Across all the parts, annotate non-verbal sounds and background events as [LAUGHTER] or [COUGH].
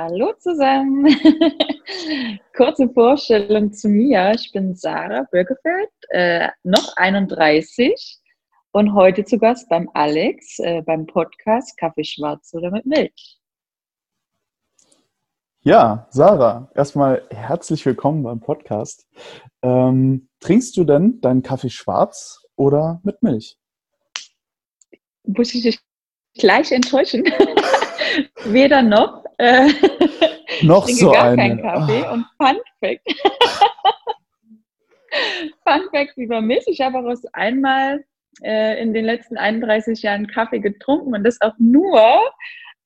Hallo zusammen. [LAUGHS] Kurze Vorstellung zu mir. Ich bin Sarah Böckefeld, äh, noch 31 und heute zu Gast beim Alex äh, beim Podcast Kaffee schwarz oder mit Milch. Ja, Sarah, erstmal herzlich willkommen beim Podcast. Ähm, trinkst du denn deinen Kaffee schwarz oder mit Milch? Muss ich dich gleich enttäuschen? [LAUGHS] Weder noch. Äh, noch trinke so gar eine. keinen Kaffee. Oh. Und Fun Fact. [LAUGHS] Fun Fact über mich. Ich habe auch einmal äh, in den letzten 31 Jahren Kaffee getrunken und das auch nur,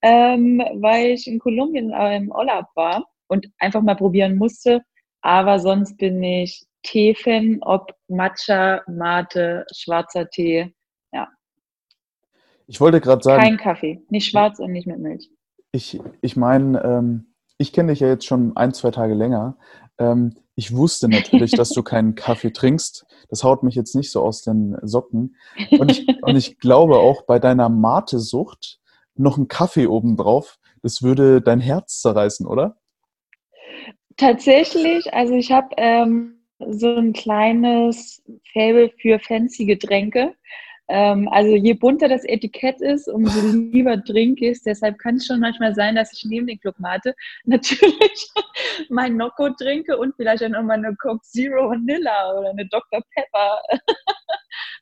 ähm, weil ich in Kolumbien äh, im Urlaub war und einfach mal probieren musste. Aber sonst bin ich Tee-Fan, ob Matcha, Mate, schwarzer Tee. Ja. Ich wollte gerade sagen. Kein Kaffee. Nicht schwarz und nicht mit Milch. Ich, ich meine, ähm, ich kenne dich ja jetzt schon ein, zwei Tage länger. Ähm, ich wusste natürlich, dass du [LAUGHS] keinen Kaffee trinkst. Das haut mich jetzt nicht so aus den Socken. Und ich, und ich glaube auch bei deiner Mate-Sucht noch ein Kaffee obendrauf, das würde dein Herz zerreißen, oder? Tatsächlich, also ich habe ähm, so ein kleines Fable für fancy Getränke. Ähm, also je bunter das Etikett ist, umso lieber trinke ich es. Deshalb kann es schon manchmal sein, dass ich neben den Club Mate [LAUGHS] natürlich mein Nocco trinke und vielleicht dann nochmal eine Coke Zero Vanilla oder eine Dr. Pepper. [LAUGHS]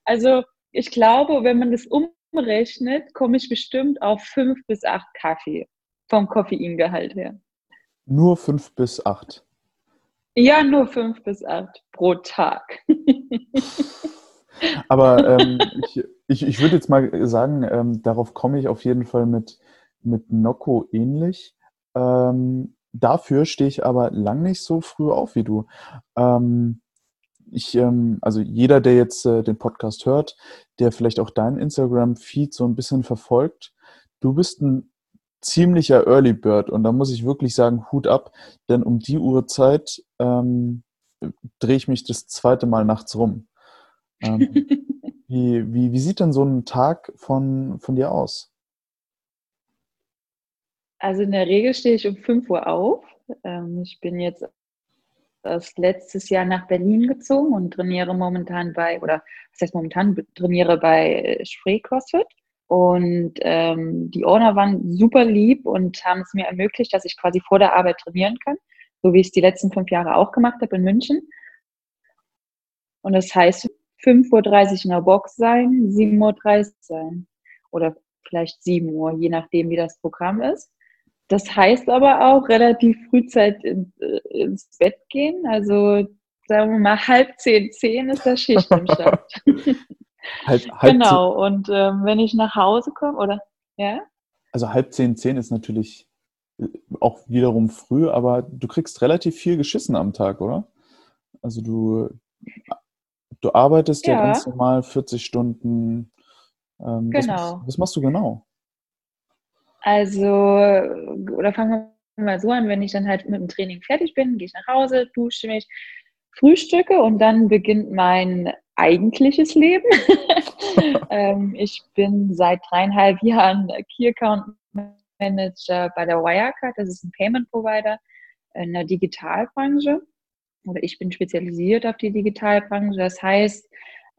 also ich glaube, wenn man das umrechnet, komme ich bestimmt auf fünf bis acht Kaffee vom Koffeingehalt her. Nur fünf bis acht. Ja, nur fünf bis acht pro Tag. [LAUGHS] Aber ähm, ich, ich, ich würde jetzt mal sagen, ähm, darauf komme ich auf jeden Fall mit, mit Nocco ähnlich. Ähm, dafür stehe ich aber lang nicht so früh auf wie du. Ähm, ich, ähm, also jeder, der jetzt äh, den Podcast hört, der vielleicht auch deinen Instagram-Feed so ein bisschen verfolgt, du bist ein ziemlicher Early Bird und da muss ich wirklich sagen, Hut ab, denn um die Uhrzeit ähm, drehe ich mich das zweite Mal nachts rum. Ähm, [LAUGHS] wie, wie, wie sieht denn so ein Tag von, von dir aus? Also in der Regel stehe ich um 5 Uhr auf. Ähm, ich bin jetzt das letztes Jahr nach Berlin gezogen und trainiere momentan bei, oder was heißt momentan, trainiere bei Spree CrossFit. Und ähm, die Owner waren super lieb und haben es mir ermöglicht, dass ich quasi vor der Arbeit trainieren kann, so wie ich es die letzten fünf Jahre auch gemacht habe in München. Und das heißt, 5.30 Uhr in der Box sein, 7.30 Uhr sein oder vielleicht 7 Uhr, je nachdem, wie das Programm ist. Das heißt aber auch relativ frühzeit in, äh, ins Bett gehen. Also sagen wir mal halb zehn, zehn ist das Schicht im Start. [LAUGHS] halb, halb genau. Und ähm, wenn ich nach Hause komme, oder ja? Also halb zehn, zehn ist natürlich äh, auch wiederum früh, aber du kriegst relativ viel geschissen am Tag, oder? Also du Du arbeitest ja, ja ganz normal 40 Stunden. Ähm, genau. Was, was, machst du genau? Also, oder fangen wir mal so an, wenn ich dann halt mit dem Training fertig bin, gehe ich nach Hause, dusche mich, frühstücke und dann beginnt mein eigentliches Leben. [LAUGHS] [LAUGHS] ähm, ich bin seit dreieinhalb Jahren Key Account Manager bei der Wirecard, das ist ein Payment Provider in der Digitalbranche oder ich bin spezialisiert auf die Digitalbranche. Das heißt,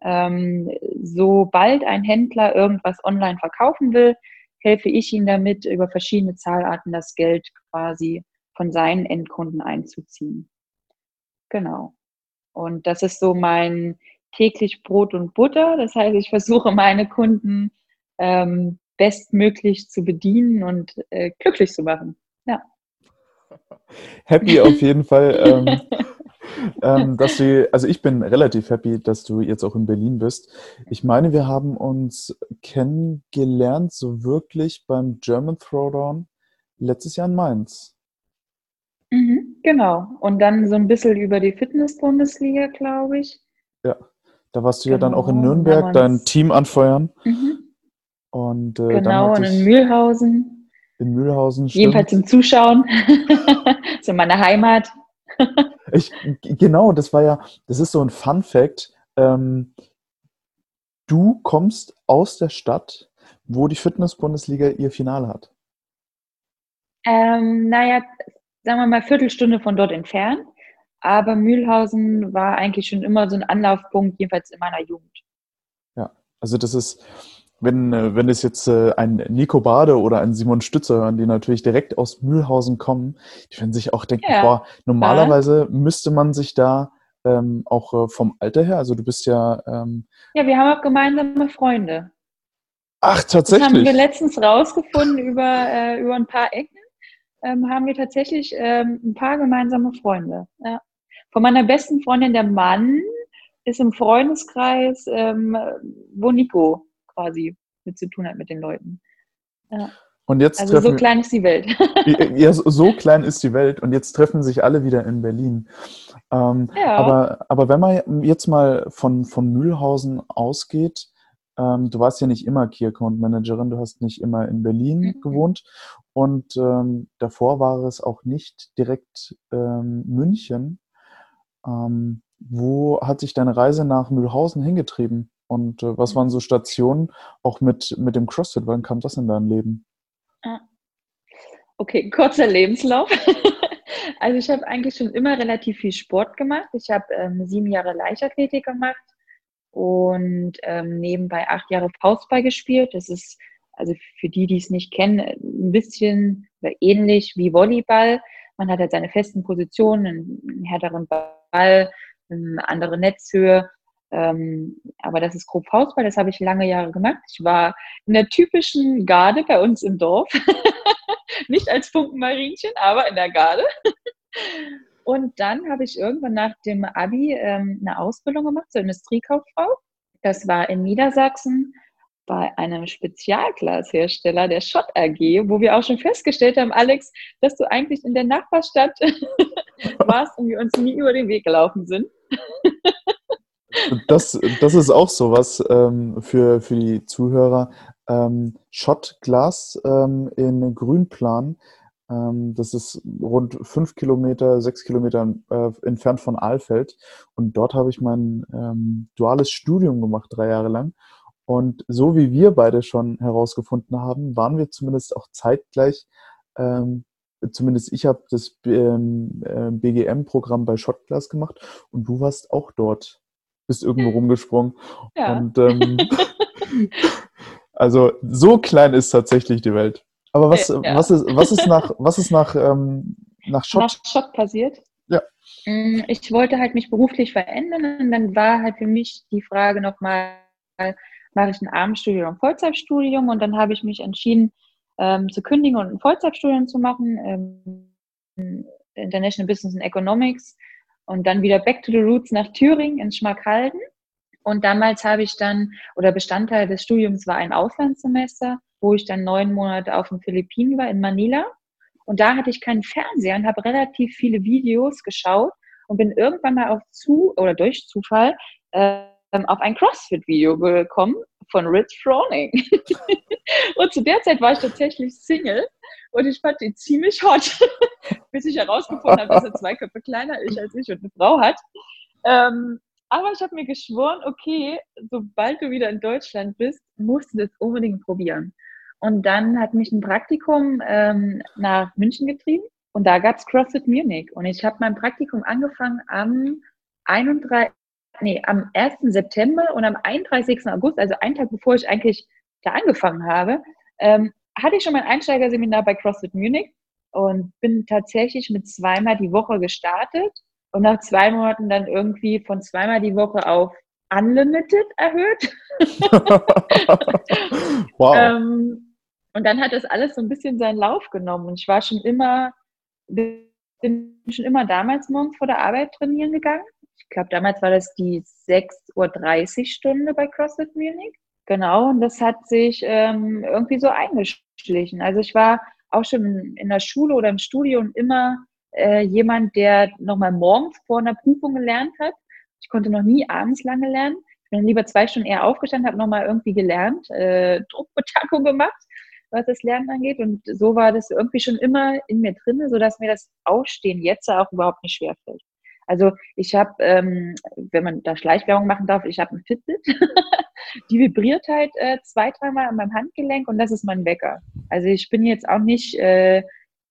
ähm, sobald ein Händler irgendwas online verkaufen will, helfe ich ihm damit, über verschiedene Zahlarten das Geld quasi von seinen Endkunden einzuziehen. Genau. Und das ist so mein täglich Brot und Butter. Das heißt, ich versuche meine Kunden ähm, bestmöglich zu bedienen und äh, glücklich zu machen. Ja. Happy auf jeden Fall. Ähm, [LAUGHS] ähm, dass du, also ich bin relativ happy, dass du jetzt auch in Berlin bist. Ich meine, wir haben uns kennengelernt, so wirklich beim German Throwdown letztes Jahr in Mainz. Mhm, genau. Und dann so ein bisschen über die Fitness-Bundesliga, glaube ich. Ja, da warst du genau. ja dann auch in genau, Nürnberg dein Team anfeuern. Mhm. Und, äh, genau, und in Mühlhausen. In Mühlhausen. Stimmt. Jedenfalls zum Zuschauen. [LAUGHS] so meine Heimat. Ich, genau, das war ja, das ist so ein Fun Fact. Ähm, du kommst aus der Stadt, wo die Fitness-Bundesliga ihr Finale hat. Ähm, naja, sagen wir mal Viertelstunde von dort entfernt. Aber Mühlhausen war eigentlich schon immer so ein Anlaufpunkt, jedenfalls in meiner Jugend. Ja, also das ist, wenn, äh, wenn es jetzt äh, ein Nico Bade oder ein Simon Stützer hören, die natürlich direkt aus Mühlhausen kommen, die werden sich auch denken, ja. boah, normalerweise ja. müsste man sich da ähm, auch äh, vom Alter her, also du bist ja... Ähm, ja, wir haben auch gemeinsame Freunde. Ach, tatsächlich? Das haben wir letztens rausgefunden über, äh, über ein paar Ecken. Ähm, haben wir tatsächlich ähm, ein paar gemeinsame Freunde. Ja. Von meiner besten Freundin, der Mann, ist im Freundeskreis, ähm, wo Nico quasi mit zu tun hat mit den Leuten. Ja. Und jetzt also so klein ist die Welt. [LAUGHS] ja, so klein ist die Welt und jetzt treffen sich alle wieder in Berlin. Ähm, ja. aber, aber wenn man jetzt mal von, von Mühlhausen ausgeht, ähm, du warst ja nicht immer Key Account Managerin, du hast nicht immer in Berlin mhm. gewohnt und ähm, davor war es auch nicht direkt ähm, München. Ähm, wo hat sich deine Reise nach Mühlhausen hingetrieben? Und äh, was waren so Stationen auch mit, mit dem CrossFit? Wann kam das in dein Leben? Ah. Okay, kurzer Lebenslauf. [LAUGHS] also ich habe eigentlich schon immer relativ viel Sport gemacht. Ich habe ähm, sieben Jahre Leichtathletik gemacht und ähm, nebenbei acht Jahre Faustball gespielt. Das ist also für die, die es nicht kennen, ein bisschen ähnlich wie Volleyball. Man hat halt seine festen Positionen, einen härteren Ball, eine andere Netzhöhe. Ähm, aber das ist grob Faustball, das habe ich lange Jahre gemacht. Ich war in der typischen Garde bei uns im Dorf. [LAUGHS] Nicht als Funkenmarinchen, aber in der Garde. Und dann habe ich irgendwann nach dem Abi ähm, eine Ausbildung gemacht zur Industriekauffrau. Das war in Niedersachsen bei einem Spezialglashersteller, der Schott AG, wo wir auch schon festgestellt haben, Alex, dass du eigentlich in der Nachbarstadt [LAUGHS] warst und wir uns nie über den Weg gelaufen sind. [LAUGHS] das, das ist auch sowas ähm, für, für die Zuhörer. Ähm, Schottglas ähm, in Grünplan. Ähm, das ist rund fünf Kilometer, sechs Kilometer äh, entfernt von Aalfeld. Und dort habe ich mein ähm, duales Studium gemacht, drei Jahre lang. Und so wie wir beide schon herausgefunden haben, waren wir zumindest auch zeitgleich, ähm, zumindest ich habe das ähm, äh, BGM-Programm bei Shotglass gemacht und du warst auch dort, bist irgendwo rumgesprungen. Ja. Und ähm, [LAUGHS] also so klein ist tatsächlich die Welt. Aber was, ja. was, ist, was ist nach, was ist nach, ähm, nach Schott? Nach Schott passiert? Ja. Mm, ich wollte halt mich beruflich verändern und dann war halt für mich die Frage nochmal, mache ich ein Abendstudium oder ein Vollzeitstudium und dann habe ich mich entschieden, ähm, zu kündigen und ein Vollzeitstudium zu machen, ähm, International Business and Economics und dann wieder back to the roots nach Thüringen in Schmackhalden. Und damals habe ich dann, oder Bestandteil des Studiums war ein Auslandssemester, wo ich dann neun Monate auf den Philippinen war, in Manila. Und da hatte ich keinen Fernseher und habe relativ viele Videos geschaut und bin irgendwann mal auf zu oder durch Zufall äh, auf ein CrossFit-Video gekommen von Rich Froning. [LAUGHS] und zu der Zeit war ich tatsächlich Single und ich fand ihn ziemlich hot, [LAUGHS] bis ich herausgefunden habe, dass er zwei Köpfe kleiner ist als ich und eine Frau hat. Ähm, aber ich habe mir geschworen, okay, sobald du wieder in Deutschland bist, musst du das unbedingt probieren. Und dann hat mich ein Praktikum ähm, nach München getrieben und da gab es CrossFit Munich. Und ich habe mein Praktikum angefangen am 31, nee, am 1. September und am 31. August, also einen Tag bevor ich eigentlich da angefangen habe, ähm, hatte ich schon mein Einsteigerseminar bei CrossFit Munich und bin tatsächlich mit zweimal die Woche gestartet und nach zwei Monaten dann irgendwie von zweimal die Woche auf Unlimited erhöht. [LAUGHS] wow. ähm, und dann hat das alles so ein bisschen seinen Lauf genommen und ich war schon immer, bin schon immer damals morgens vor der Arbeit trainieren gegangen ich glaube, damals war das die 6.30 Uhr Stunde bei CrossFit Munich. Genau, und das hat sich ähm, irgendwie so eingeschlichen. Also ich war auch schon in der Schule oder im Studium immer äh, jemand, der nochmal morgens vor einer Prüfung gelernt hat. Ich konnte noch nie abends lange lernen. Ich bin lieber zwei Stunden eher aufgestanden, habe nochmal irgendwie gelernt, äh, [LAUGHS] Druckbetankung gemacht, was das Lernen angeht. Und so war das irgendwie schon immer in mir drin, sodass mir das Aufstehen jetzt auch überhaupt nicht schwerfällt. Also ich habe, ähm, wenn man da Schleichwerbung machen darf, ich habe ein Fitbit. [LAUGHS] die vibriert halt äh, zwei, dreimal an meinem Handgelenk und das ist mein Wecker. Also ich bin jetzt auch nicht äh,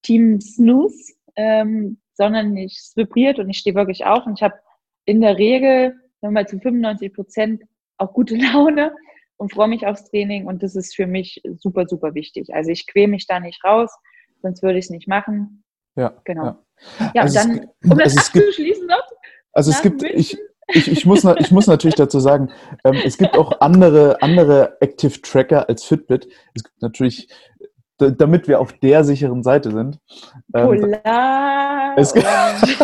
Team Snooze, ähm, sondern ich es vibriert und ich stehe wirklich auf und ich habe in der Regel, sagen wir mal zu 95 Prozent, auch gute [LAUGHS] Laune und freue mich aufs Training und das ist für mich super, super wichtig. Also ich quäle mich da nicht raus, sonst würde ich es nicht machen. Ja, genau. ja. Ja, Also dann, um das also abzuschließen noch, Also es gibt, München? ich, ich, ich, muss, ich muss natürlich dazu sagen, ähm, es gibt auch andere, andere Active Tracker als Fitbit. Es gibt natürlich, damit wir auf der sicheren Seite sind. Ähm, Polar es gibt- und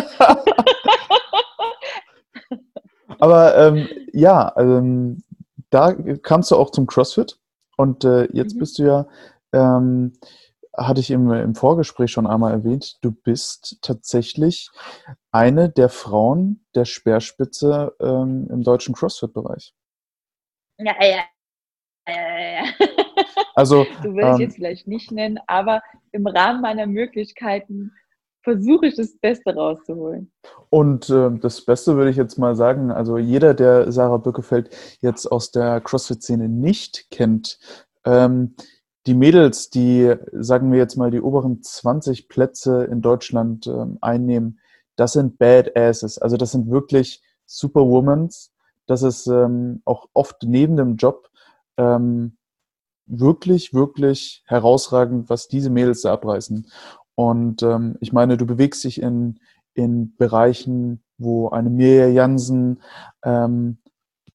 [LAUGHS] aber ähm, ja, ähm, da kamst du auch zum CrossFit und äh, jetzt Mhm. bist du ja, ähm, hatte ich im, im Vorgespräch schon einmal erwähnt, du bist tatsächlich eine der Frauen der Speerspitze ähm, im deutschen CrossFit-Bereich. ja, ja, ja, ja. [LAUGHS] Also So will Ähm, jetzt vielleicht nicht nennen, aber im Rahmen meiner Möglichkeiten versuche ich das Beste rauszuholen. Und äh, das Beste würde ich jetzt mal sagen, also jeder, der Sarah Bückefeld jetzt aus der CrossFit-Szene nicht kennt, ähm, die Mädels, die, sagen wir jetzt mal, die oberen 20 Plätze in Deutschland ähm, einnehmen, das sind Badasses. Also das sind wirklich Superwomans. Das ist ähm, auch oft neben dem Job ähm, wirklich, wirklich herausragend, was diese Mädels da abreißen. Und ähm, ich meine, du bewegst dich in, in Bereichen, wo eine Mirja Jansen, ähm,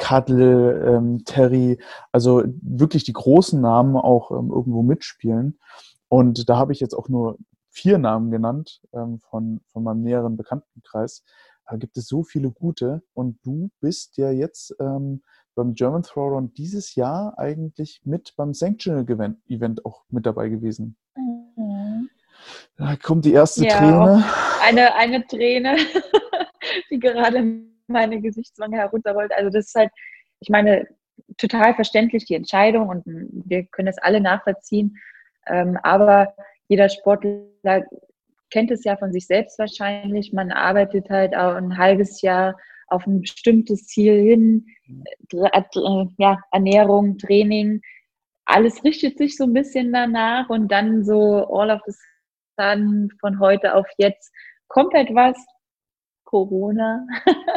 Kadel, ähm, Terry, also wirklich die großen Namen auch ähm, irgendwo mitspielen. Und da habe ich jetzt auch nur vier Namen genannt ähm, von, von meinem näheren Bekanntenkreis. Da gibt es so viele gute. Und du bist ja jetzt ähm, beim German Throwdown dieses Jahr eigentlich mit beim Sanctional Event, auch mit dabei gewesen. Da kommt die erste Ja, Träne. Eine, eine Träne, [LAUGHS] die gerade meine Gesichtswange herunterrollt. Also das ist halt, ich meine, total verständlich die Entscheidung und wir können es alle nachvollziehen. Ähm, aber jeder Sportler kennt es ja von sich selbst wahrscheinlich. Man arbeitet halt auch ein halbes Jahr auf ein bestimmtes Ziel hin, äh, ja, Ernährung, Training, alles richtet sich so ein bisschen danach und dann so all of a sudden von heute auf jetzt kommt etwas, Corona,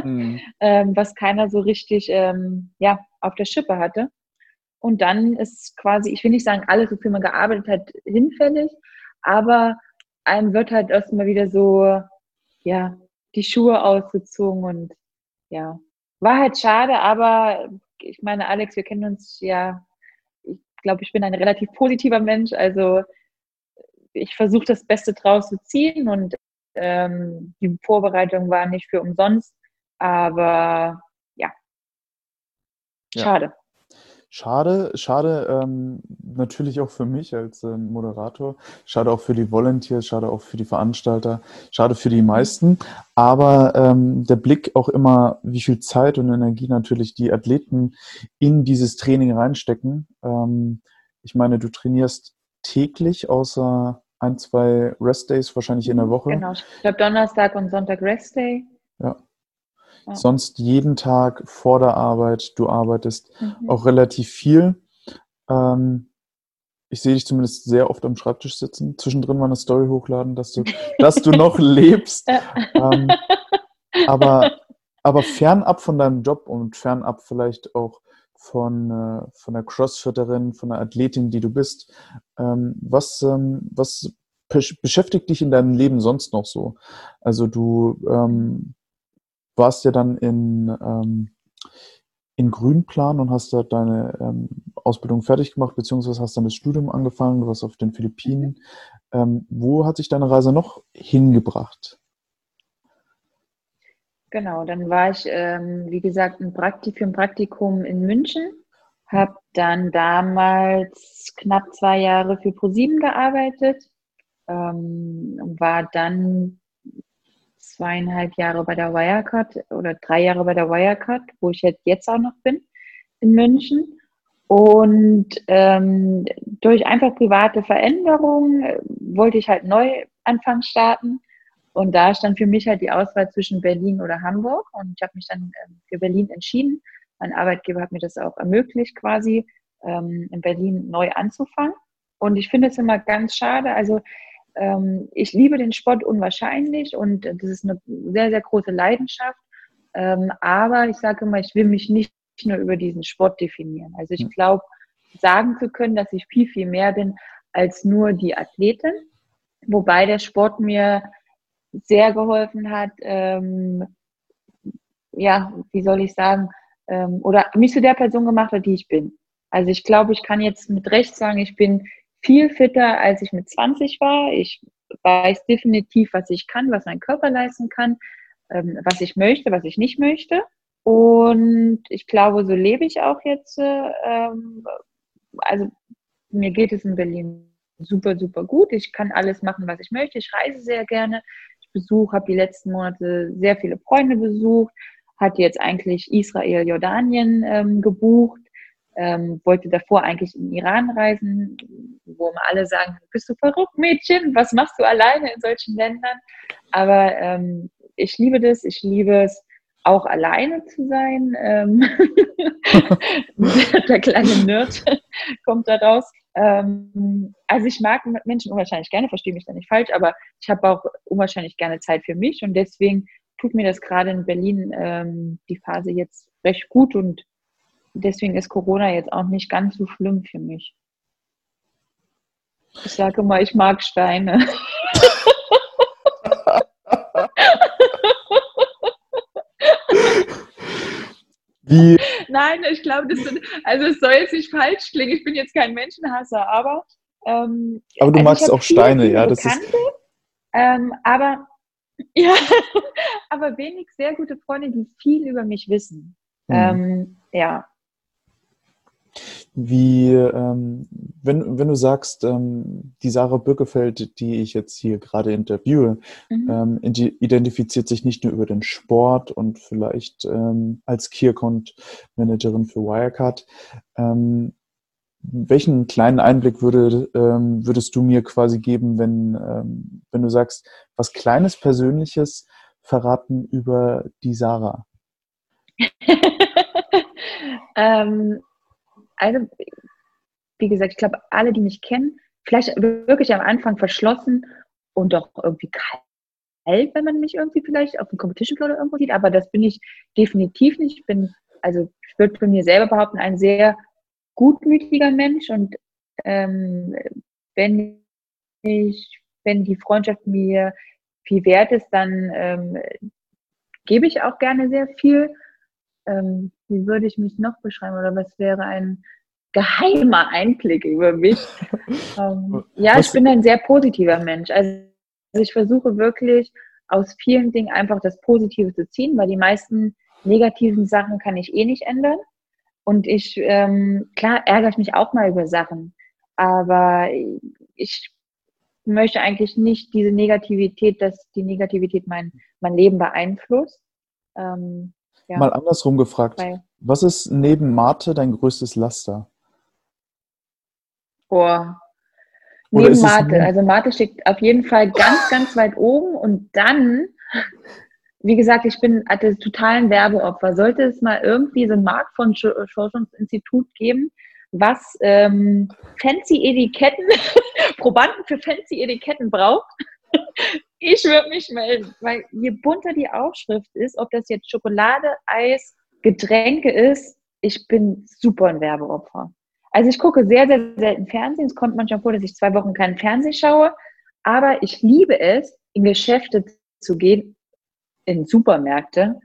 Mhm. [LAUGHS] ähm, was keiner so richtig ähm, ja, auf der Schippe hatte. Und dann ist quasi, ich will nicht sagen, alles, wofür man gearbeitet hat, hinfällig, aber einem wird halt erstmal wieder so, ja, die Schuhe ausgezogen und ja, war halt schade, aber ich meine, Alex, wir kennen uns ja, ich glaube, ich bin ein relativ positiver Mensch, also ich versuche das Beste draus zu ziehen und ähm, die Vorbereitung war nicht für umsonst, aber ja, Ja. schade. Schade, schade ähm, natürlich auch für mich als ähm, Moderator, schade auch für die Volunteers, schade auch für die Veranstalter, schade für die meisten, aber ähm, der Blick auch immer, wie viel Zeit und Energie natürlich die Athleten in dieses Training reinstecken. Ähm, ich meine, du trainierst täglich, außer ein, zwei Rest-Days wahrscheinlich in der Woche. Genau, ich glaube Donnerstag und Sonntag Rest Day. Ja. Ja. Sonst jeden Tag vor der Arbeit, du arbeitest Mhm. auch relativ viel. Ähm, ich sehe dich zumindest sehr oft am Schreibtisch sitzen, zwischendrin mal eine Story hochladen, dass du, [LAUGHS] dass du noch lebst. Ähm, aber, aber fernab von deinem Job und fernab vielleicht auch von, äh, von der Crossfitterin, von der Athletin, die du bist, ähm, was, ähm, was besch- beschäftigt dich in deinem Leben sonst noch so? Also du ähm, warst ja dann in, ähm, in Grünplan und hast da deine ähm, Ausbildung fertig gemacht, beziehungsweise hast dann das Studium angefangen, du warst auf den Philippinen. Ähm, wo hat sich deine Reise noch hingebracht? Genau, dann war ich, ähm, wie gesagt, ein Prakti für ein Praktikum in München, habe dann damals knapp zwei Jahre für ProSieben gearbeitet, ähm, war dann zweieinhalb Jahre bei der Wirecard oder drei Jahre bei der Wirecard, wo ich jetzt, auch noch bin, in München. Und ähm, durch einfach private Veränderungen äh, wollte ich halt Neuanfang starten. Und da stand für mich halt die Auswahl zwischen Berlin oder Hamburg. Und ich habe mich dann ähm, für Berlin entschieden. Mein Arbeitgeber hat mir das auch ermöglicht, quasi ähm, in Berlin neu anzufangen. Und ich finde es immer ganz schade. Also ähm, ich liebe den Sport unwahrscheinlich und das ist eine sehr, sehr große Leidenschaft. Aber ich sage immer, ich will mich nicht nur über diesen Sport definieren. Also ich hm. glaube, sagen zu können, dass ich viel, viel mehr bin als nur die Athletin. Wobei der Sport mir sehr geholfen hat, ähm, ja, wie soll ich sagen, ähm, oder mich zu der Person gemacht hat, die ich bin. Also ich glaube, ich kann jetzt mit Recht sagen, ich bin viel fitter, als ich mit 20 war. Ich weiß definitiv, was ich kann, was mein Körper leisten kann, ähm, was ich möchte, was ich nicht möchte. Und ich glaube, so lebe ich auch jetzt. Ähm, also mir geht es in Berlin super, super gut. Ich kann alles machen, was ich möchte. Ich reise sehr gerne. Ich besuche, habe die letzten Monate sehr viele Freunde besucht, hatte jetzt eigentlich Israel, Jordanien ähm, gebucht, ähm, wollte davor eigentlich in Iran reisen, wo immer alle sagen, bist du verrückt, Mädchen, was machst du alleine in solchen Ländern? Aber ähm, ich liebe das, ich liebe es, auch alleine zu sein. Ähm [LAUGHS] der kleine Nerd kommt da raus. Ähm, also ich mag Menschen unwahrscheinlich gerne, verstehe mich da nicht falsch, aber ich habe auch unwahrscheinlich gerne Zeit für mich und deswegen tut mir das gerade in Berlin ähm, die Phase jetzt recht gut und deswegen ist Corona jetzt auch nicht ganz so schlimm für mich. Ich sage mal, ich mag Steine. Wie? [LAUGHS] Nein, ich glaube, das sind, also es soll jetzt nicht falsch klingen. Ich bin jetzt kein Menschenhasser, aber. Ähm, aber du also magst auch viele, Steine, viele ja. Das Bekannte, ist... Ähm, aber [LAUGHS] ja, aber wenig sehr gute Freunde, die viel über mich wissen. Mhm. Ähm, ja. Wie, ähm, wenn, wenn du sagst, ähm, die Sarah Bürgefeld, die ich jetzt hier gerade interviewe, mhm. ähm, identifiziert sich nicht nur über den Sport und vielleicht ähm, als Key Account Managerin für Wirecard. Ähm, welchen kleinen Einblick würde, ähm, würdest du mir quasi geben, wenn, wenn du sagst, was Kleines Persönliches verraten über die Sarah? [LAUGHS] ähm, also, wie gesagt, ich glaube, alle, die mich kennen, vielleicht wirklich am Anfang verschlossen und doch irgendwie kalt, wenn man mich irgendwie vielleicht auf dem Competition Floor oder irgendwo sieht, aber das bin ich definitiv nicht. Ich bin, also ich würde von mir selber behaupten, ein sehr gutmütiger Mensch. Und ähm, wenn ich, wenn die Freundschaft mir viel wert ist, dann ähm, gebe ich auch gerne sehr viel ähm, wie würde ich mich noch beschreiben oder was wäre ein geheimer Einblick über mich? [LAUGHS] ähm, ja, ich bin ein sehr positiver Mensch. Also ich versuche wirklich aus vielen Dingen einfach das Positive zu ziehen, weil die meisten negativen Sachen kann ich eh nicht ändern. Und ich, ähm, klar, ärgere ich mich auch mal über Sachen, aber ich möchte eigentlich nicht diese Negativität, dass die Negativität mein, mein Leben beeinflusst. Ähm, ja. Mal andersrum gefragt. Weil, was ist neben Mate dein größtes Laster? Boah. Oder neben Mate. Also Mate steht auf jeden Fall ganz, ganz weit oben und dann, wie gesagt, ich bin des totalen Werbeopfer. Sollte es mal irgendwie so ein Markt von Forschungsinstitut geben, was ähm, fancy Etiketten, [LAUGHS] Probanden für fancy Etiketten braucht, ich würde mich melden, weil je bunter die Aufschrift ist, ob das jetzt Schokolade, Eis, Getränke ist, ich bin super ein Werbeopfer. Also ich gucke sehr, sehr selten Fernsehen. Es kommt manchmal vor, dass ich zwei Wochen keinen Fernsehen schaue. Aber ich liebe es, in Geschäfte zu gehen, in Supermärkte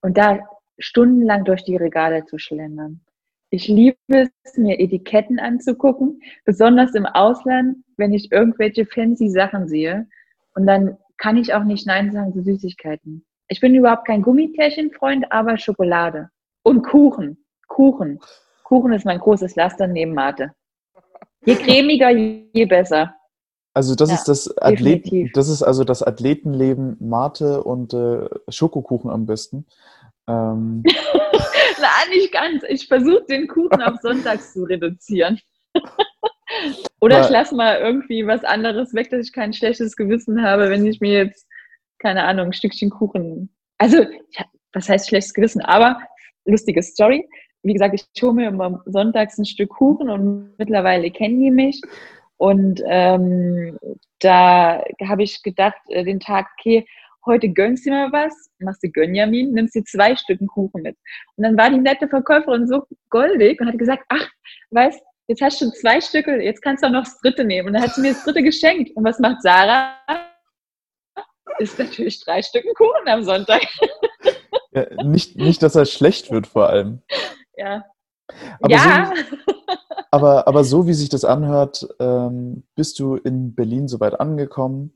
und da stundenlang durch die Regale zu schlendern. Ich liebe es, mir Etiketten anzugucken, besonders im Ausland, wenn ich irgendwelche fancy Sachen sehe. Und dann kann ich auch nicht Nein sagen zu Süßigkeiten. Ich bin überhaupt kein Gummikärchenfreund, aber Schokolade. Und Kuchen. Kuchen. Kuchen ist mein großes Laster neben Mate. Je cremiger, je besser. Also das ja, ist das Athleten, das ist also das Athletenleben Mate und äh, Schokokuchen am besten. Ähm. [LAUGHS] Na, nicht ganz. Ich versuche den Kuchen auf [LAUGHS] Sonntags zu reduzieren. [LAUGHS] Oder Aber ich lasse mal irgendwie was anderes weg, dass ich kein schlechtes Gewissen habe, wenn ich mir jetzt, keine Ahnung, ein Stückchen Kuchen. Also, ja, was heißt schlechtes Gewissen? Aber lustige Story. Wie gesagt, ich hole mir immer sonntags ein Stück Kuchen und mittlerweile kennen die mich. Und ähm, da habe ich gedacht, äh, den Tag, okay, heute gönnst du mir was, machst du Gönjamin, nimmst dir zwei Stücken Kuchen mit. Und dann war die nette Verkäuferin so goldig und hat gesagt, ach, weißt, jetzt hast du schon zwei Stücke, jetzt kannst du auch noch das dritte nehmen. Und dann hat sie mir das dritte geschenkt. Und was macht Sarah? Ist natürlich drei Stücken Kuchen am Sonntag. [LAUGHS] Ja, nicht, nicht, dass er schlecht wird vor allem. Ja. Aber, ja. So, aber, aber so wie sich das anhört, ähm, bist du in Berlin soweit angekommen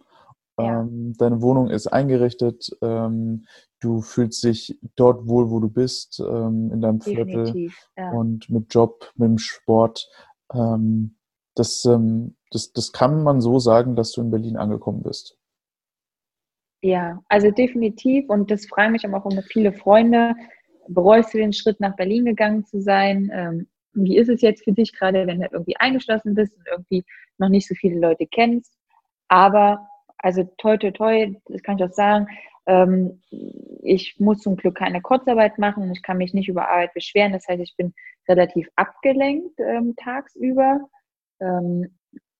ja. Ähm, deine Wohnung ist eingerichtet. Ähm, du fühlst dich dort wohl, wo du bist, ähm, in deinem Viertel ja. und mit Job, mit dem Sport. Das, das, das kann man so sagen, dass du in Berlin angekommen bist. Ja, also definitiv. Und das fragen mich auch immer viele Freunde. Bereust du den Schritt, nach Berlin gegangen zu sein? Wie ist es jetzt für dich gerade, wenn du irgendwie eingeschlossen bist und irgendwie noch nicht so viele Leute kennst? Aber also toi, toi, toi, das kann ich auch sagen. Ähm, ich muss zum Glück keine Kurzarbeit machen. Ich kann mich nicht über Arbeit beschweren. Das heißt, ich bin relativ abgelenkt ähm, tagsüber. Ähm,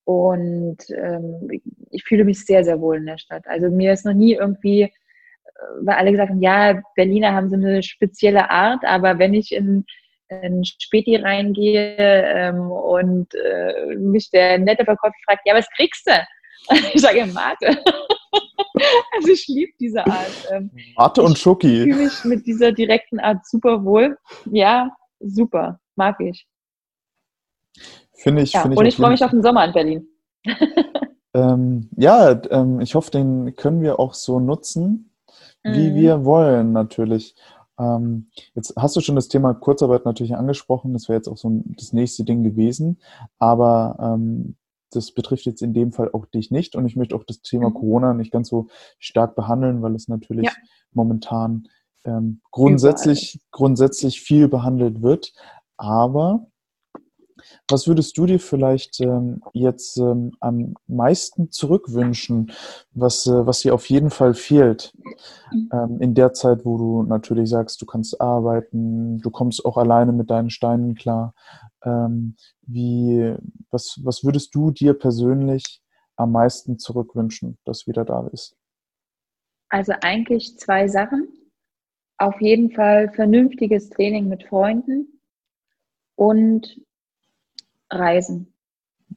und ähm, ich fühle mich sehr, sehr wohl in der Stadt. Also mir ist noch nie irgendwie, äh, weil alle gesagt haben, ja, Berliner haben so eine spezielle Art, aber wenn ich in in Späti reingehe ähm, und äh, mich der nette Verkäufer fragt, ja, was kriegst du? [LAUGHS] Ich sage Mate. [LAUGHS] Also ich liebe diese Art. Ähm, Mate und Schoki. Ich fühle mich mit dieser direkten Art super wohl. Ja, super. Mag ich. Finde ich. Ja, find ich und ich freue mich auf den Sommer in Berlin. [LAUGHS] Ähm, ja, ähm, ich hoffe, den können wir auch so nutzen, wie mhm. wir wollen, natürlich. Ähm, jetzt hast du schon das Thema Kurzarbeit natürlich angesprochen. Das wäre jetzt auch so ein, das nächste Ding gewesen. Aber ähm, das betrifft jetzt in dem Fall auch dich nicht. Und ich möchte auch das Thema mhm. Corona nicht ganz so stark behandeln, weil es natürlich ja. momentan ähm, grundsätzlich, grundsätzlich viel behandelt wird. Aber was würdest du dir vielleicht ähm, jetzt ähm, am meisten zurückwünschen, was, äh, was dir auf jeden Fall fehlt mhm. ähm, in der Zeit, wo du natürlich sagst, du kannst arbeiten, du kommst auch alleine mit deinen Steinen klar. Ähm, wie, was, was würdest du dir persönlich am meisten zurückwünschen, dass wieder da ist? Also eigentlich zwei Sachen. Auf jeden Fall vernünftiges Training mit Freunden und Reisen.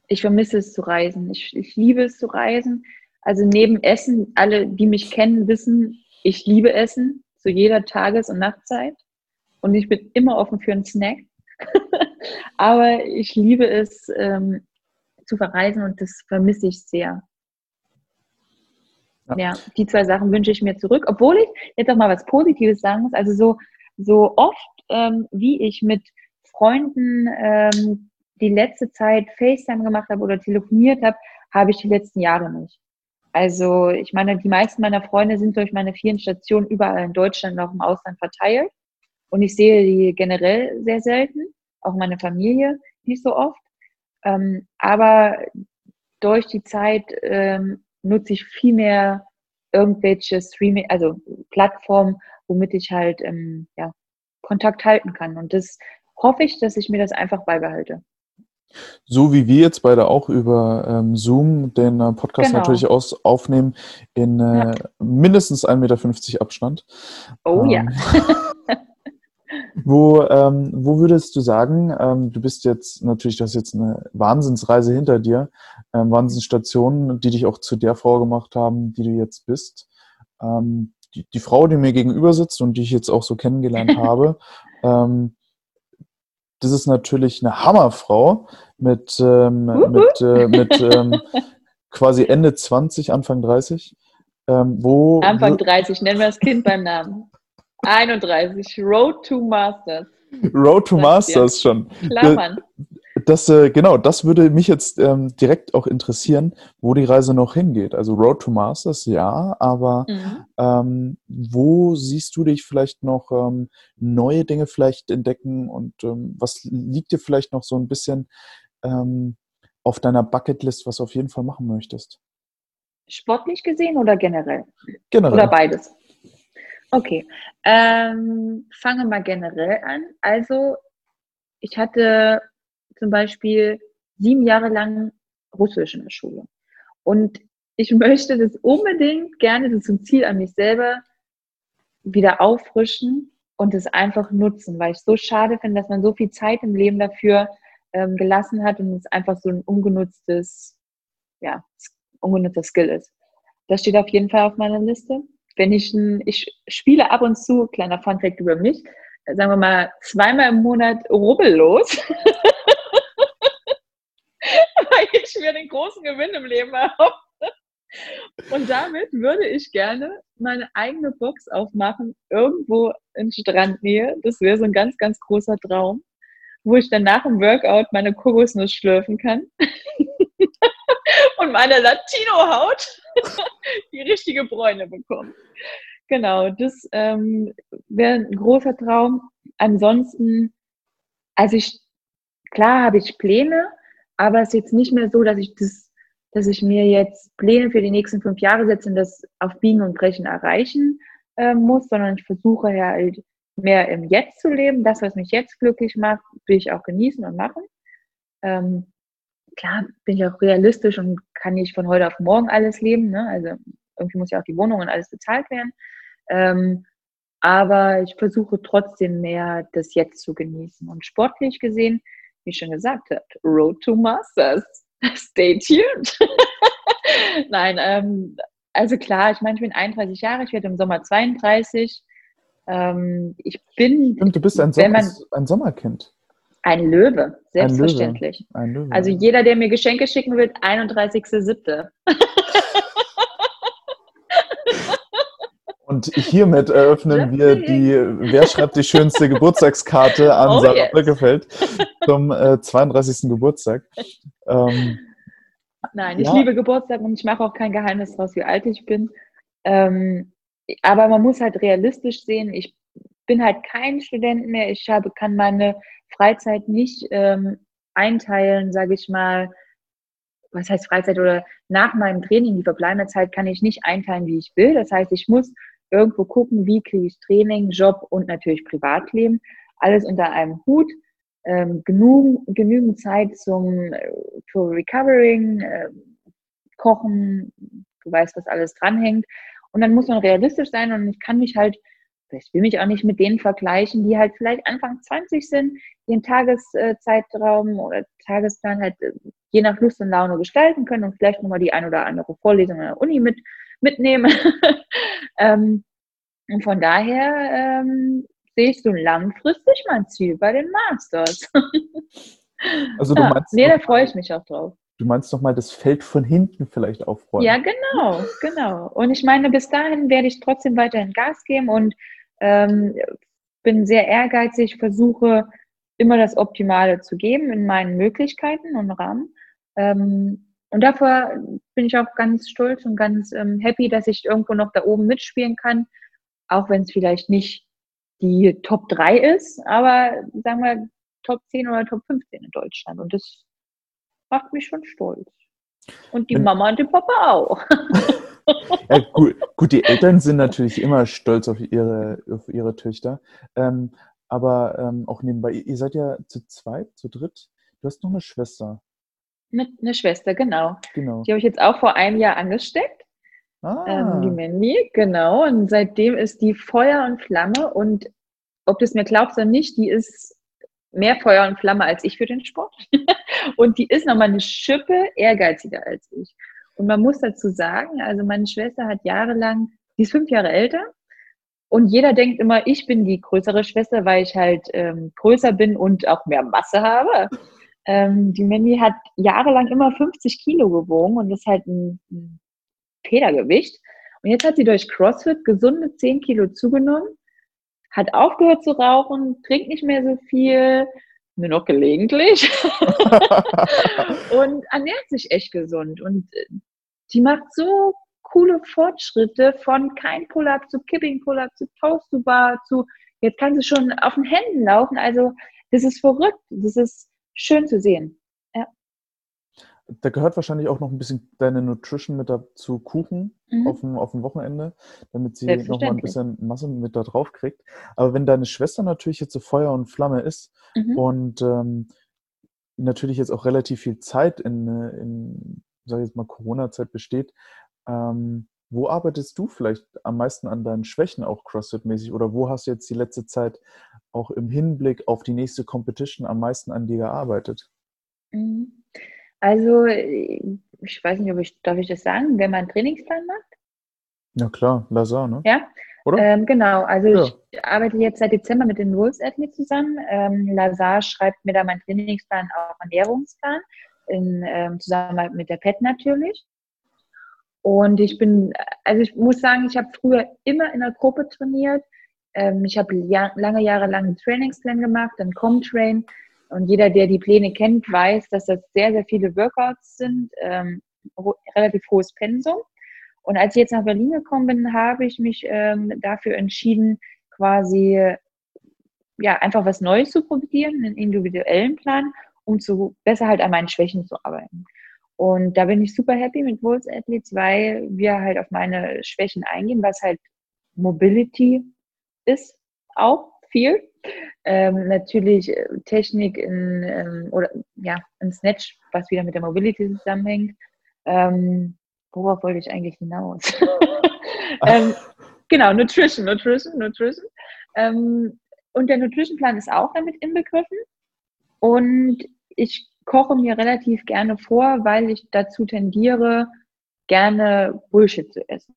Ich vermisse es zu reisen. Ich, ich liebe es zu reisen. Also neben Essen, alle, die mich kennen, wissen, ich liebe Essen zu jeder Tages- und Nachtzeit. Und ich bin immer offen für einen Snack. [LAUGHS] Aber ich liebe es ähm, zu verreisen und das vermisse ich sehr. Ja. ja. die zwei Sachen wünsche ich mir zurück. Obwohl ich jetzt auch mal was Positives sagen muss. Also so, so oft, ähm, wie ich mit Freunden ähm, die letzte Zeit FaceTime gemacht habe oder telefoniert habe, habe ich die letzten Jahre nicht. Also ich meine, die meisten meiner Freunde sind durch meine vielen Stationen überall in Deutschland und auch im Ausland verteilt. Und ich sehe die generell sehr selten, auch meine Familie nicht so oft. Ähm, aber durch die Zeit ähm, nutze ich viel mehr irgendwelche Streaming, also Plattformen, womit ich halt ähm, ja, Kontakt halten kann. Und das hoffe ich, dass ich mir das einfach beibehalte. So wie wir jetzt beide auch über ähm, Zoom den äh, Podcast genau. natürlich aus, aufnehmen in äh, ja. mindestens 1,50 Meter Abstand. Oh ähm, ja. [LAUGHS] wo, ähm, wo würdest du sagen, ähm, du bist jetzt natürlich, du hast jetzt eine Wahnsinnsreise hinter dir, ähm, Wahnsinnsstationen, die dich auch zu der Frau gemacht haben, die du jetzt bist. Ähm, die, die Frau, die mir gegenüber sitzt und die ich jetzt auch so kennengelernt [LAUGHS] habe, ähm, das ist natürlich eine Hammerfrau mit, ähm, mit, äh, mit ähm, [LAUGHS] quasi Ende 20, Anfang 30. Ähm, wo, Anfang 30, nennen wir das Kind beim Namen. 31, Road to Masters. Road to Masters schon. Klar, Mann das, äh, genau, das würde mich jetzt ähm, direkt auch interessieren, wo die Reise noch hingeht. Also Road to Masters, ja, aber mhm. ähm, wo siehst du dich vielleicht noch ähm, neue Dinge vielleicht entdecken und ähm, was liegt dir vielleicht noch so ein bisschen ähm, auf deiner Bucketlist, was du auf jeden Fall machen möchtest? Sportlich gesehen oder generell? Generell. Oder beides? Okay, ähm, fange mal generell an. Also ich hatte zum Beispiel sieben Jahre lang Russisch in der Schule. Und ich [LAUGHS] möchte das unbedingt gerne, das ist Ziel an mich selber, wieder auffrischen und es einfach nutzen, weil ich so schade finde, dass man so viel Zeit im Leben dafür ähm, gelassen hat und es einfach so ein ungenutztes, ja, ungenutzter Skill ist. Das steht auf jeden Fall auf meiner Liste. Wenn ich ein, ich spiele ab und zu, kleiner Funfact über mich, sagen wir mal zweimal im Monat rubbellos. [LAUGHS] weil ich mir den großen Gewinn im Leben erhoffe. Und damit würde ich gerne meine eigene Box aufmachen, irgendwo in Strandnähe. Das wäre so ein ganz, ganz großer Traum, wo ich dann nach dem Workout meine Kokosnuss schlürfen kann. [LAUGHS] Und meine Latino-Haut [LAUGHS] die richtige Bräune bekommt. Genau, das ähm, wäre ein großer Traum. Ansonsten, also ich, klar habe ich Pläne, aber es ist jetzt nicht mehr so, dass ich das, dass ich mir jetzt Pläne für die nächsten fünf Jahre setze und das auf Biegen und Brechen erreichen äh, muss, sondern ich versuche halt mehr im Jetzt zu leben. Das, was mich jetzt glücklich macht, will ich auch genießen und machen. Ähm, klar bin ich auch realistisch und kann nicht von heute auf morgen alles leben. Ne? Also irgendwie muss ja auch die Wohnung und alles bezahlt werden. Ähm, aber ich versuche trotzdem mehr das Jetzt zu genießen. Und sportlich gesehen wie schon gesagt habe, Road to Masters. [LAUGHS] Stay tuned. [LAUGHS] Nein, ähm, also klar, ich meine, ich bin 31 Jahre, ich werde im Sommer 32. Ähm, ich bin. Stimmt, du bist ein, Sommer, man, ein Sommerkind. Ein Löwe, selbstverständlich. Ein Löwe. Ein Löwe. Also jeder, der mir Geschenke schicken wird, 31.07. [LAUGHS] Und hiermit eröffnen wir die Wer schreibt die schönste [LAUGHS] Geburtstagskarte an oh, Sarah yes. Zum äh, 32. Geburtstag. Ähm, Nein, ich ja. liebe Geburtstag und ich mache auch kein Geheimnis daraus, wie alt ich bin. Ähm, aber man muss halt realistisch sehen, ich bin halt kein Student mehr. Ich habe, kann meine Freizeit nicht ähm, einteilen, sage ich mal, was heißt Freizeit oder nach meinem Training, die verbleibende Zeit kann ich nicht einteilen, wie ich will. Das heißt, ich muss irgendwo gucken, wie kriege ich Training, Job und natürlich Privatleben, alles unter einem Hut. Ähm, genug, genügend Zeit zum für Recovering, äh, Kochen, du weißt, was alles dranhängt. Und dann muss man realistisch sein und ich kann mich halt, ich will mich auch nicht mit denen vergleichen, die halt vielleicht Anfang 20 sind, ihren Tageszeitraum oder Tagesplan halt äh, je nach Lust und Laune gestalten können und vielleicht nochmal die ein oder andere Vorlesung an der Uni mit mitnehme. [LAUGHS] ähm, und von daher ähm, sehe ich so langfristig mein Ziel bei den Masters. [LAUGHS] also du meinst, nee, da freue ich mich auch drauf. Du meinst noch mal das Feld von hinten vielleicht aufräumen. Ja, genau, genau. Und ich meine, bis dahin werde ich trotzdem weiterhin Gas geben und ähm, bin sehr ehrgeizig, versuche immer das Optimale zu geben in meinen Möglichkeiten und Rahmen. Ähm, und davor bin ich auch ganz stolz und ganz ähm, happy, dass ich irgendwo noch da oben mitspielen kann, auch wenn es vielleicht nicht die Top 3 ist, aber sagen wir Top 10 oder Top 15 in Deutschland. Und das macht mich schon stolz. Und die Mama und die Papa auch. [LAUGHS] [LAUGHS] ja, gut, gut, die Eltern sind natürlich immer stolz auf ihre, auf ihre Töchter. Ähm, aber ähm, auch nebenbei, ihr seid ja zu zweit, zu dritt. Du hast noch eine Schwester. Mit einer Schwester, genau. genau. Die habe ich jetzt auch vor einem Jahr angesteckt. Ah. Ähm, die Mandy, genau. Und seitdem ist die Feuer und Flamme. Und ob du es mir glaubst oder nicht, die ist mehr Feuer und Flamme als ich für den Sport. [LAUGHS] und die ist nochmal eine Schippe ehrgeiziger als ich. Und man muss dazu sagen, also meine Schwester hat jahrelang, die ist fünf Jahre älter. Und jeder denkt immer, ich bin die größere Schwester, weil ich halt ähm, größer bin und auch mehr Masse habe. Ähm, die Mandy hat jahrelang immer 50 Kilo gewogen und ist halt ein, ein Federgewicht. Und jetzt hat sie durch CrossFit gesunde 10 Kilo zugenommen, hat aufgehört zu rauchen, trinkt nicht mehr so viel, nur noch gelegentlich [LAUGHS] [LAUGHS] und ernährt sich echt gesund. Und äh, die macht so coole Fortschritte von kein Pull-up zu Kipping Pull-up zu Toast to Bar zu jetzt kann sie schon auf den Händen laufen. Also das ist verrückt. Das ist schön zu sehen. Ja. Da gehört wahrscheinlich auch noch ein bisschen deine Nutrition mit dazu, Kuchen mhm. auf, dem, auf dem Wochenende, damit sie nochmal ein bisschen Masse mit da drauf kriegt. Aber wenn deine Schwester natürlich jetzt so Feuer und Flamme ist mhm. und ähm, natürlich jetzt auch relativ viel Zeit in, in sage jetzt mal, Corona-Zeit besteht. Ähm, wo arbeitest du vielleicht am meisten an deinen Schwächen auch CrossFit-mäßig oder wo hast du jetzt die letzte Zeit auch im Hinblick auf die nächste Competition am meisten an dir gearbeitet? Mhm. Also, ich weiß nicht, ob ich, darf ich das sagen, wenn man einen Trainingsplan macht? Ja klar, Lazar, ne? Ja, ähm, genau, also ja. ich arbeite jetzt seit Dezember mit den Wolves Athlete zusammen. Ähm, Lazar schreibt mir da meinen Trainingsplan, auch Ernährungsplan, in ähm, Zusammenarbeit mit der PET natürlich. Und ich bin, also ich muss sagen, ich habe früher immer in der Gruppe trainiert. Ähm, ich habe ja, lange Jahre lang einen Trainingsplan gemacht, dann Comtrain. Und jeder, der die Pläne kennt, weiß, dass das sehr, sehr viele Workouts sind, ähm, relativ hohes Pensum. Und als ich jetzt nach Berlin gekommen bin, habe ich mich ähm, dafür entschieden, quasi ja einfach was Neues zu probieren, einen individuellen Plan, um zu besser halt an meinen Schwächen zu arbeiten. Und da bin ich super happy mit Wolves Athletes, weil wir halt auf meine Schwächen eingehen, was halt Mobility ist, auch viel. Ähm, natürlich äh, Technik in, ähm, oder ja, ein Snatch, was wieder mit der Mobility zusammenhängt. Ähm, worauf wollte ich eigentlich hinaus? [LAUGHS] ähm, genau, Nutrition, Nutrition, Nutrition. Ähm, und der Nutrition-Plan ist auch damit inbegriffen. Und ich koche mir relativ gerne vor, weil ich dazu tendiere, gerne Bullshit zu essen.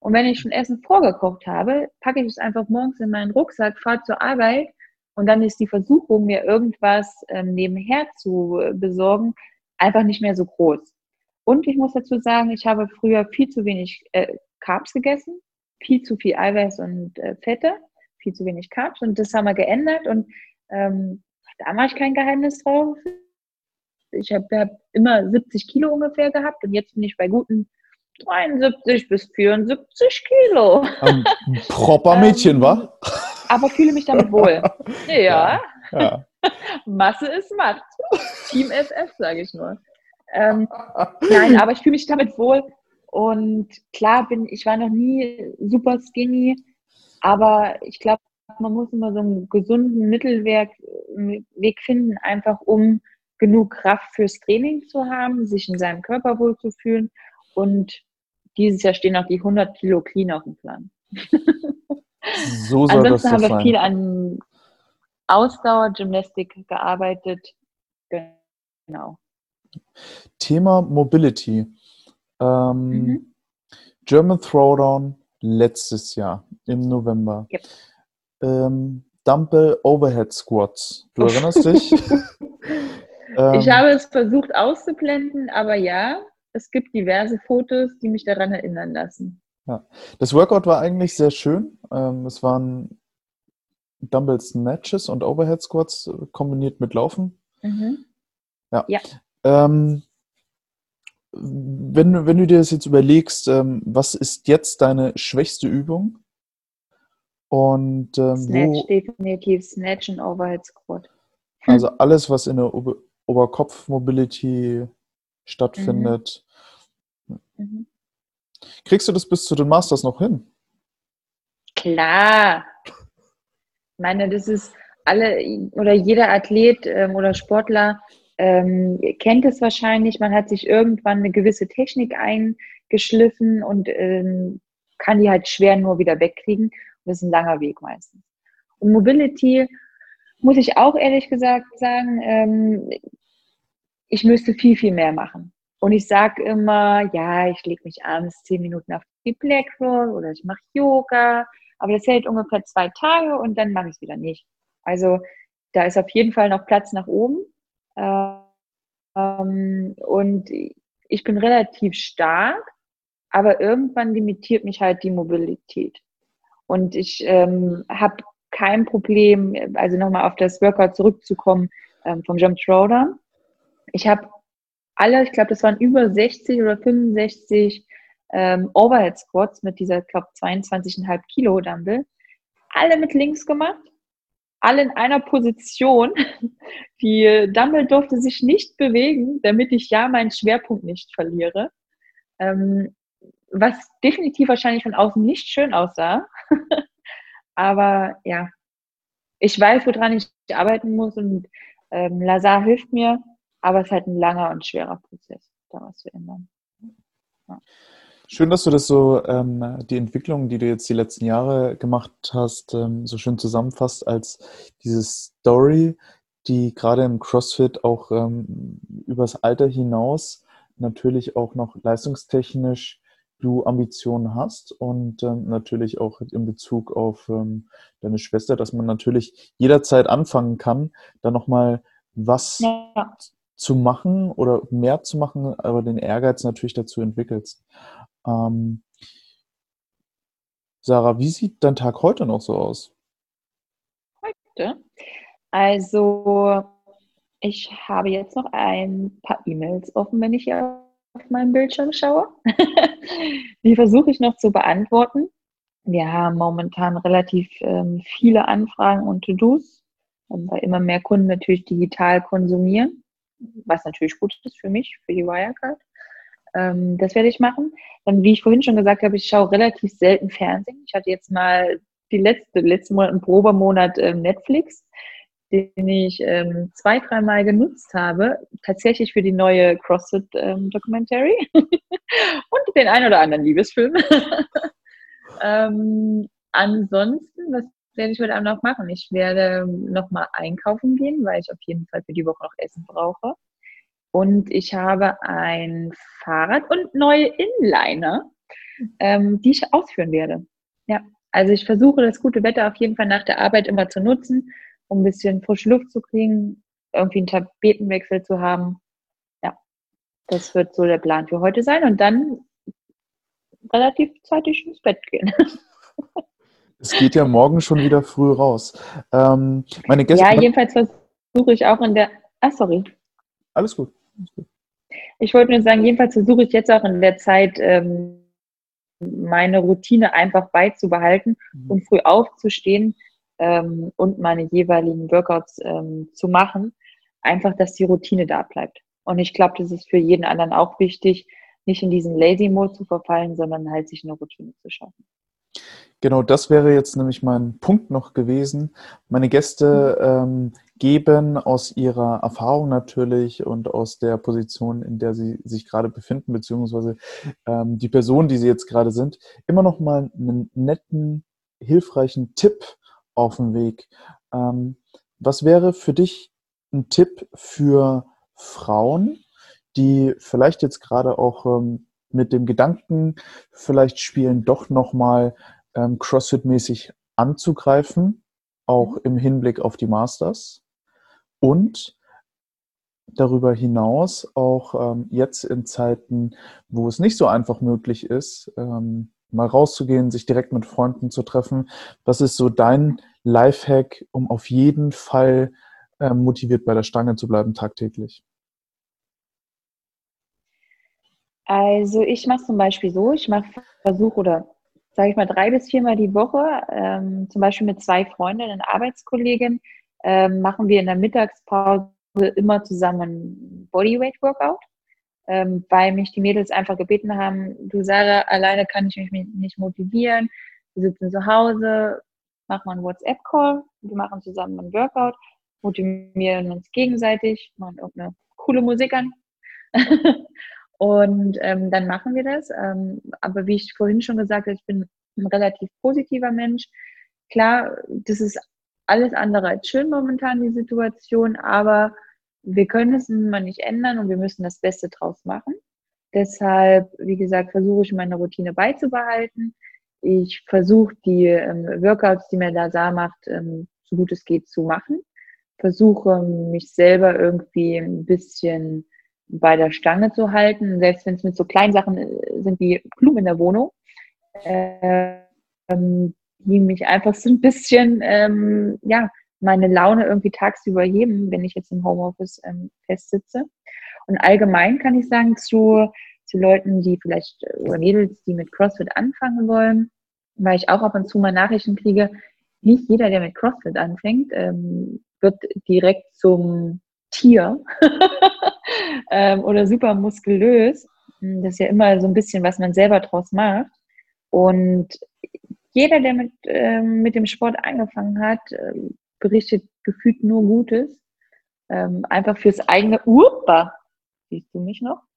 Und wenn ich schon Essen vorgekocht habe, packe ich es einfach morgens in meinen Rucksack, fahre zur Arbeit und dann ist die Versuchung, mir irgendwas ähm, nebenher zu besorgen, einfach nicht mehr so groß. Und ich muss dazu sagen, ich habe früher viel zu wenig äh, Carbs gegessen, viel zu viel Eiweiß und äh, Fette, viel zu wenig Carbs. Und das haben wir geändert. Und ähm, da mache ich kein Geheimnis drauf. Ich habe hab immer 70 Kilo ungefähr gehabt und jetzt bin ich bei guten 73 bis 74 Kilo. Ein proper Mädchen, ähm, wa? Aber fühle mich damit wohl. [LAUGHS] Ja. ja. Masse ist Macht. Team FF, sage ich nur. Ähm, nein, aber ich fühle mich damit wohl. Und klar bin ich war noch nie super skinny, aber ich glaube, man muss immer so einen gesunden Mittelweg Weg finden, einfach um genug Kraft fürs Training zu haben, sich in seinem Körper wohlzufühlen. Und dieses Jahr stehen auch die 100 Kilo Clean auf dem Plan. So soll Ansonsten das haben wir sein. viel an Ausdauer, Gymnastik gearbeitet. Genau. Thema Mobility. Ähm, mhm. German Throwdown letztes Jahr im November. Yep. Ähm, Dumbbell Overhead Squats. Du erinnerst dich? [LAUGHS] [LAUGHS] ähm, ich habe es versucht auszublenden, aber ja, es gibt diverse Fotos, die mich daran erinnern lassen. Ja. Das Workout war eigentlich sehr schön. Ähm, es waren Dumbbell Snatches und Overhead Squats äh, kombiniert mit Laufen. Mhm. Ja. ja. Ähm, wenn, wenn du dir das jetzt überlegst, ähm, was ist jetzt deine schwächste Übung? Und ähm, Snatch, wo, definitiv Snatch und Overhead Squat. Also alles, was in der Ober Oberkopf-Mobility stattfindet. Mhm. Mhm. Kriegst du das bis zu den Masters noch hin? Klar. Ich meine, das ist alle oder jeder Athlet ähm, oder Sportler ähm, kennt es wahrscheinlich, man hat sich irgendwann eine gewisse Technik eingeschliffen und ähm, kann die halt schwer nur wieder wegkriegen. Ist ein langer Weg meistens. Und Mobility muss ich auch ehrlich gesagt sagen, ähm, ich müsste viel, viel mehr machen. Und ich sage immer, ja, ich lege mich abends zehn Minuten auf die Black Roll oder ich mache Yoga, aber das hält ungefähr zwei Tage und dann mache ich es wieder nicht. Also da ist auf jeden Fall noch Platz nach oben. Ähm, und ich bin relativ stark, aber irgendwann limitiert mich halt die Mobilität. Und ich ähm, habe kein Problem, also nochmal auf das Workout zurückzukommen ähm, vom Jump Throwdown. Ich habe alle, ich glaube, das waren über 60 oder 65 ähm, Overhead Squats mit dieser, glaube 22,5 Kilo Dumbbell, alle mit links gemacht alle in einer Position. [LAUGHS] Die Dumble durfte sich nicht bewegen, damit ich ja meinen Schwerpunkt nicht verliere. Ähm, was definitiv wahrscheinlich von außen nicht schön aussah. [LAUGHS] Aber ja, ich weiß, woran ich arbeiten muss und ähm, Lazar hilft mir Aber es ist halt ein langer und schwerer Prozess, da was zu ändern. Ja. Schön, dass du das so, ähm, die Entwicklung, die du jetzt die letzten Jahre gemacht hast, ähm, so schön zusammenfasst als diese Story, die gerade im CrossFit auch ähm, übers Alter hinaus natürlich auch noch leistungstechnisch du Ambitionen hast und ähm, natürlich auch in Bezug auf ähm, deine Schwester, dass man natürlich jederzeit anfangen kann, da nochmal was ja. zu machen oder mehr zu machen, aber den Ehrgeiz natürlich dazu entwickelst. Ähm, Sarah, wie sieht dein Tag heute noch so aus? Heute? Also, ich habe jetzt noch ein paar E-Mails offen, wenn ich hier auf meinem Bildschirm schaue. [LAUGHS] Die versuche ich noch zu beantworten. Wir haben momentan relativ ähm, viele Anfragen und To-Dos, weil immer mehr Kunden natürlich digital konsumieren, was natürlich gut ist für mich, für die Wirecard. Ähm, das werde ich machen. Dann, wie ich vorhin schon gesagt habe, ich schaue relativ selten Fernsehen. Ich hatte jetzt mal die letzte, letzten Monat, einen Probemonat ähm, Netflix den ich ähm, zwei, dreimal genutzt habe, tatsächlich für die neue CrossFit ähm, [LAUGHS] und den ein oder anderen Liebesfilm. [LAUGHS] ähm, ansonsten, was werde ich heute Abend noch machen? Ich werde nochmal einkaufen gehen, weil ich auf jeden Fall für die Woche noch Essen brauche. Und ich habe ein Fahrrad und neue Inliner, ähm, die ich ausführen werde. Ja, also ich versuche das gute Wetter auf jeden Fall nach der Arbeit immer zu nutzen um ein bisschen frische Luft zu kriegen, irgendwie einen Tapetenwechsel zu haben. Ja, das wird so der Plan für heute sein und dann relativ zeitig ins Bett gehen. [LAUGHS] Es geht ja morgen schon wieder früh raus. Ähm, meine Gäste ja, jedenfalls versuche ich auch in der. Ah, sorry. Alles gut. Alles gut. Ich wollte nur sagen, jedenfalls versuche ich jetzt auch in der Zeit ähm, meine Routine einfach beizubehalten mhm. und früh aufzustehen, ähm, und meine jeweiligen Workouts ähm, zu machen. Einfach, dass die Routine da bleibt. Und ich glaube, das ist für jeden anderen auch wichtig, nicht in diesen Lazy-Mode zu verfallen, sondern halt sich eine Routine zu schaffen. Genau, das wäre jetzt nämlich mein Punkt noch gewesen. Meine Gäste ähm, geben aus ihrer Erfahrung natürlich und aus der Position, in der sie sich gerade befinden, beziehungsweise ähm, die Person, die sie jetzt gerade sind, immer noch mal einen netten, hilfreichen Tipp auf dem Weg. Ähm, was wäre für dich ein Tipp für Frauen, die vielleicht jetzt gerade auch ähm, mit dem Gedanken vielleicht spielen, doch nochmal ähm, CrossFit-mäßig anzugreifen, auch mhm. im Hinblick auf die Masters und darüber hinaus auch ähm, jetzt in Zeiten, wo es nicht so einfach möglich ist, ähm, mal rauszugehen, sich direkt mit Freunden zu treffen. Was ist so dein Lifehack, um auf jeden Fall äh, motiviert bei der Stange zu bleiben tagtäglich? Also ich mache zum Beispiel so, ich mache Versuch oder sage ich mal drei bis viermal die Woche, ähm, zum Beispiel mit zwei Freundinnen, Arbeitskollegen, ähm, machen wir in der Mittagspause immer zusammen ein Bodyweight-Workout ähm, weil mich die Mädels einfach gebeten haben, du Sarah, alleine kann ich mich nicht motivieren. Wir sitzen zu Hause, machen einen WhatsApp-Call, wir machen zusammen einen Workout, motivieren uns gegenseitig, machen irgendeine coole Musik an. [LAUGHS] und ähm, dann machen wir das. Ähm, aber wie ich vorhin schon gesagt habe, ich bin ein relativ positiver Mensch. Klar, das ist alles andere als schön momentan, die Situation, aber wir können es mal nicht ändern und wir müssen das Beste draus machen. Deshalb, wie gesagt, versuche ich meine Routine beizubehalten. Ich versuche die ähm, Workouts, die mir da Sa macht, ähm, so gut es geht zu machen. Versuche mich selber irgendwie ein bisschen bei der Stange zu halten, selbst wenn es mit so kleinen Sachen äh, sind wie Blumen in der Wohnung, äh, ähm, die mich einfach so ein bisschen ähm, ja, meine Laune irgendwie tagsüber heben, wenn ich jetzt im Homeoffice ähm, festsitze. Und allgemein kann ich sagen zu, zu Leuten, die vielleicht, äh, oder Mädels, die mit CrossFit anfangen wollen, weil ich auch ab und zu mal Nachrichten kriege, nicht jeder, der mit CrossFit anfängt, ähm, wird direkt zum Tier [LAUGHS] ähm, oder super muskulös. Das ist ja immer so ein bisschen, was man selber draus macht. Und jeder, der mit, ähm, mit dem Sport angefangen hat, ähm, berichtet gefühlt nur Gutes. ähm, einfach fürs eigene Urba, siehst du mich noch?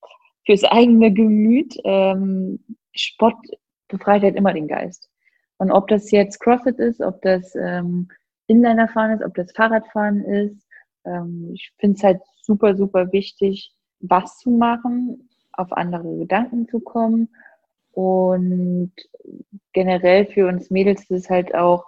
Fürs eigene Gemüt. Ähm, Sport befreit halt immer den Geist. Und ob das jetzt CrossFit ist, ob das ähm, Inlinerfahren ist, ob das Fahrradfahren ist, ähm, ich finde es halt super, super wichtig, was zu machen, auf andere Gedanken zu kommen. Und generell für uns Mädels ist es halt auch,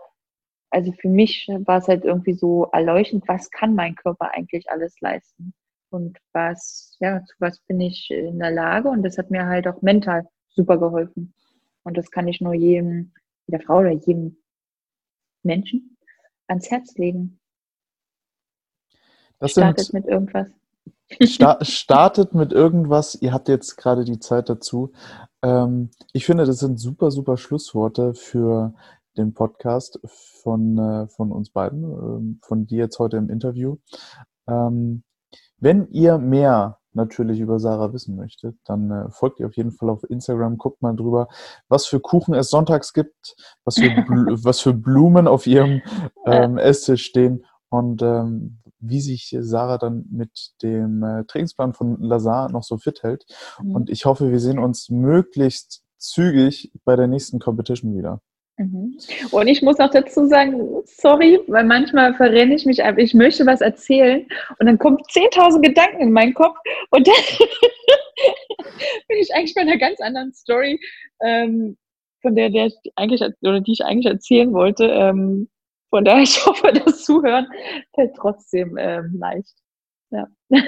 also für mich war es halt irgendwie so erleuchtend, was kann mein Körper eigentlich alles leisten? Und was, ja, zu was bin ich in der Lage? Und das hat mir halt auch mental super geholfen. Und das kann ich nur jedem, der Frau oder jedem Menschen ans Herz legen. Das startet sind, mit irgendwas. Sta [LAUGHS] startet mit irgendwas. Ihr habt jetzt gerade die Zeit dazu. Ähm, ich finde, das sind super, super Schlussworte für den Podcast von, äh, von uns beiden, äh, von dir jetzt heute im Interview. Ähm, wenn ihr mehr natürlich über Sarah wissen möchtet, dann äh, folgt ihr auf jeden Fall auf Instagram, guckt mal drüber, was für Kuchen es sonntags gibt, was für, [LAUGHS] was für Blumen auf ihrem ähm, Esstisch stehen und ähm, wie sich Sarah dann mit dem äh, Trainingsplan von Lazar noch so fit hält. Mhm. Und ich hoffe, wir sehen uns möglichst zügig bei der nächsten Competition wieder. Mhm. Und ich muss auch dazu sagen, sorry, weil manchmal verrenne ich mich einfach. Ich möchte was erzählen und dann kommen 10.000 Gedanken in meinen Kopf und dann [LAUGHS] bin ich eigentlich bei einer ganz anderen Story, ähm, von der, der ich eigentlich oder die ich eigentlich erzählen wollte. Ähm, von daher, [LAUGHS] ich hoffe, das Zuhören fällt trotzdem ähm, leicht. Ja. [LAUGHS]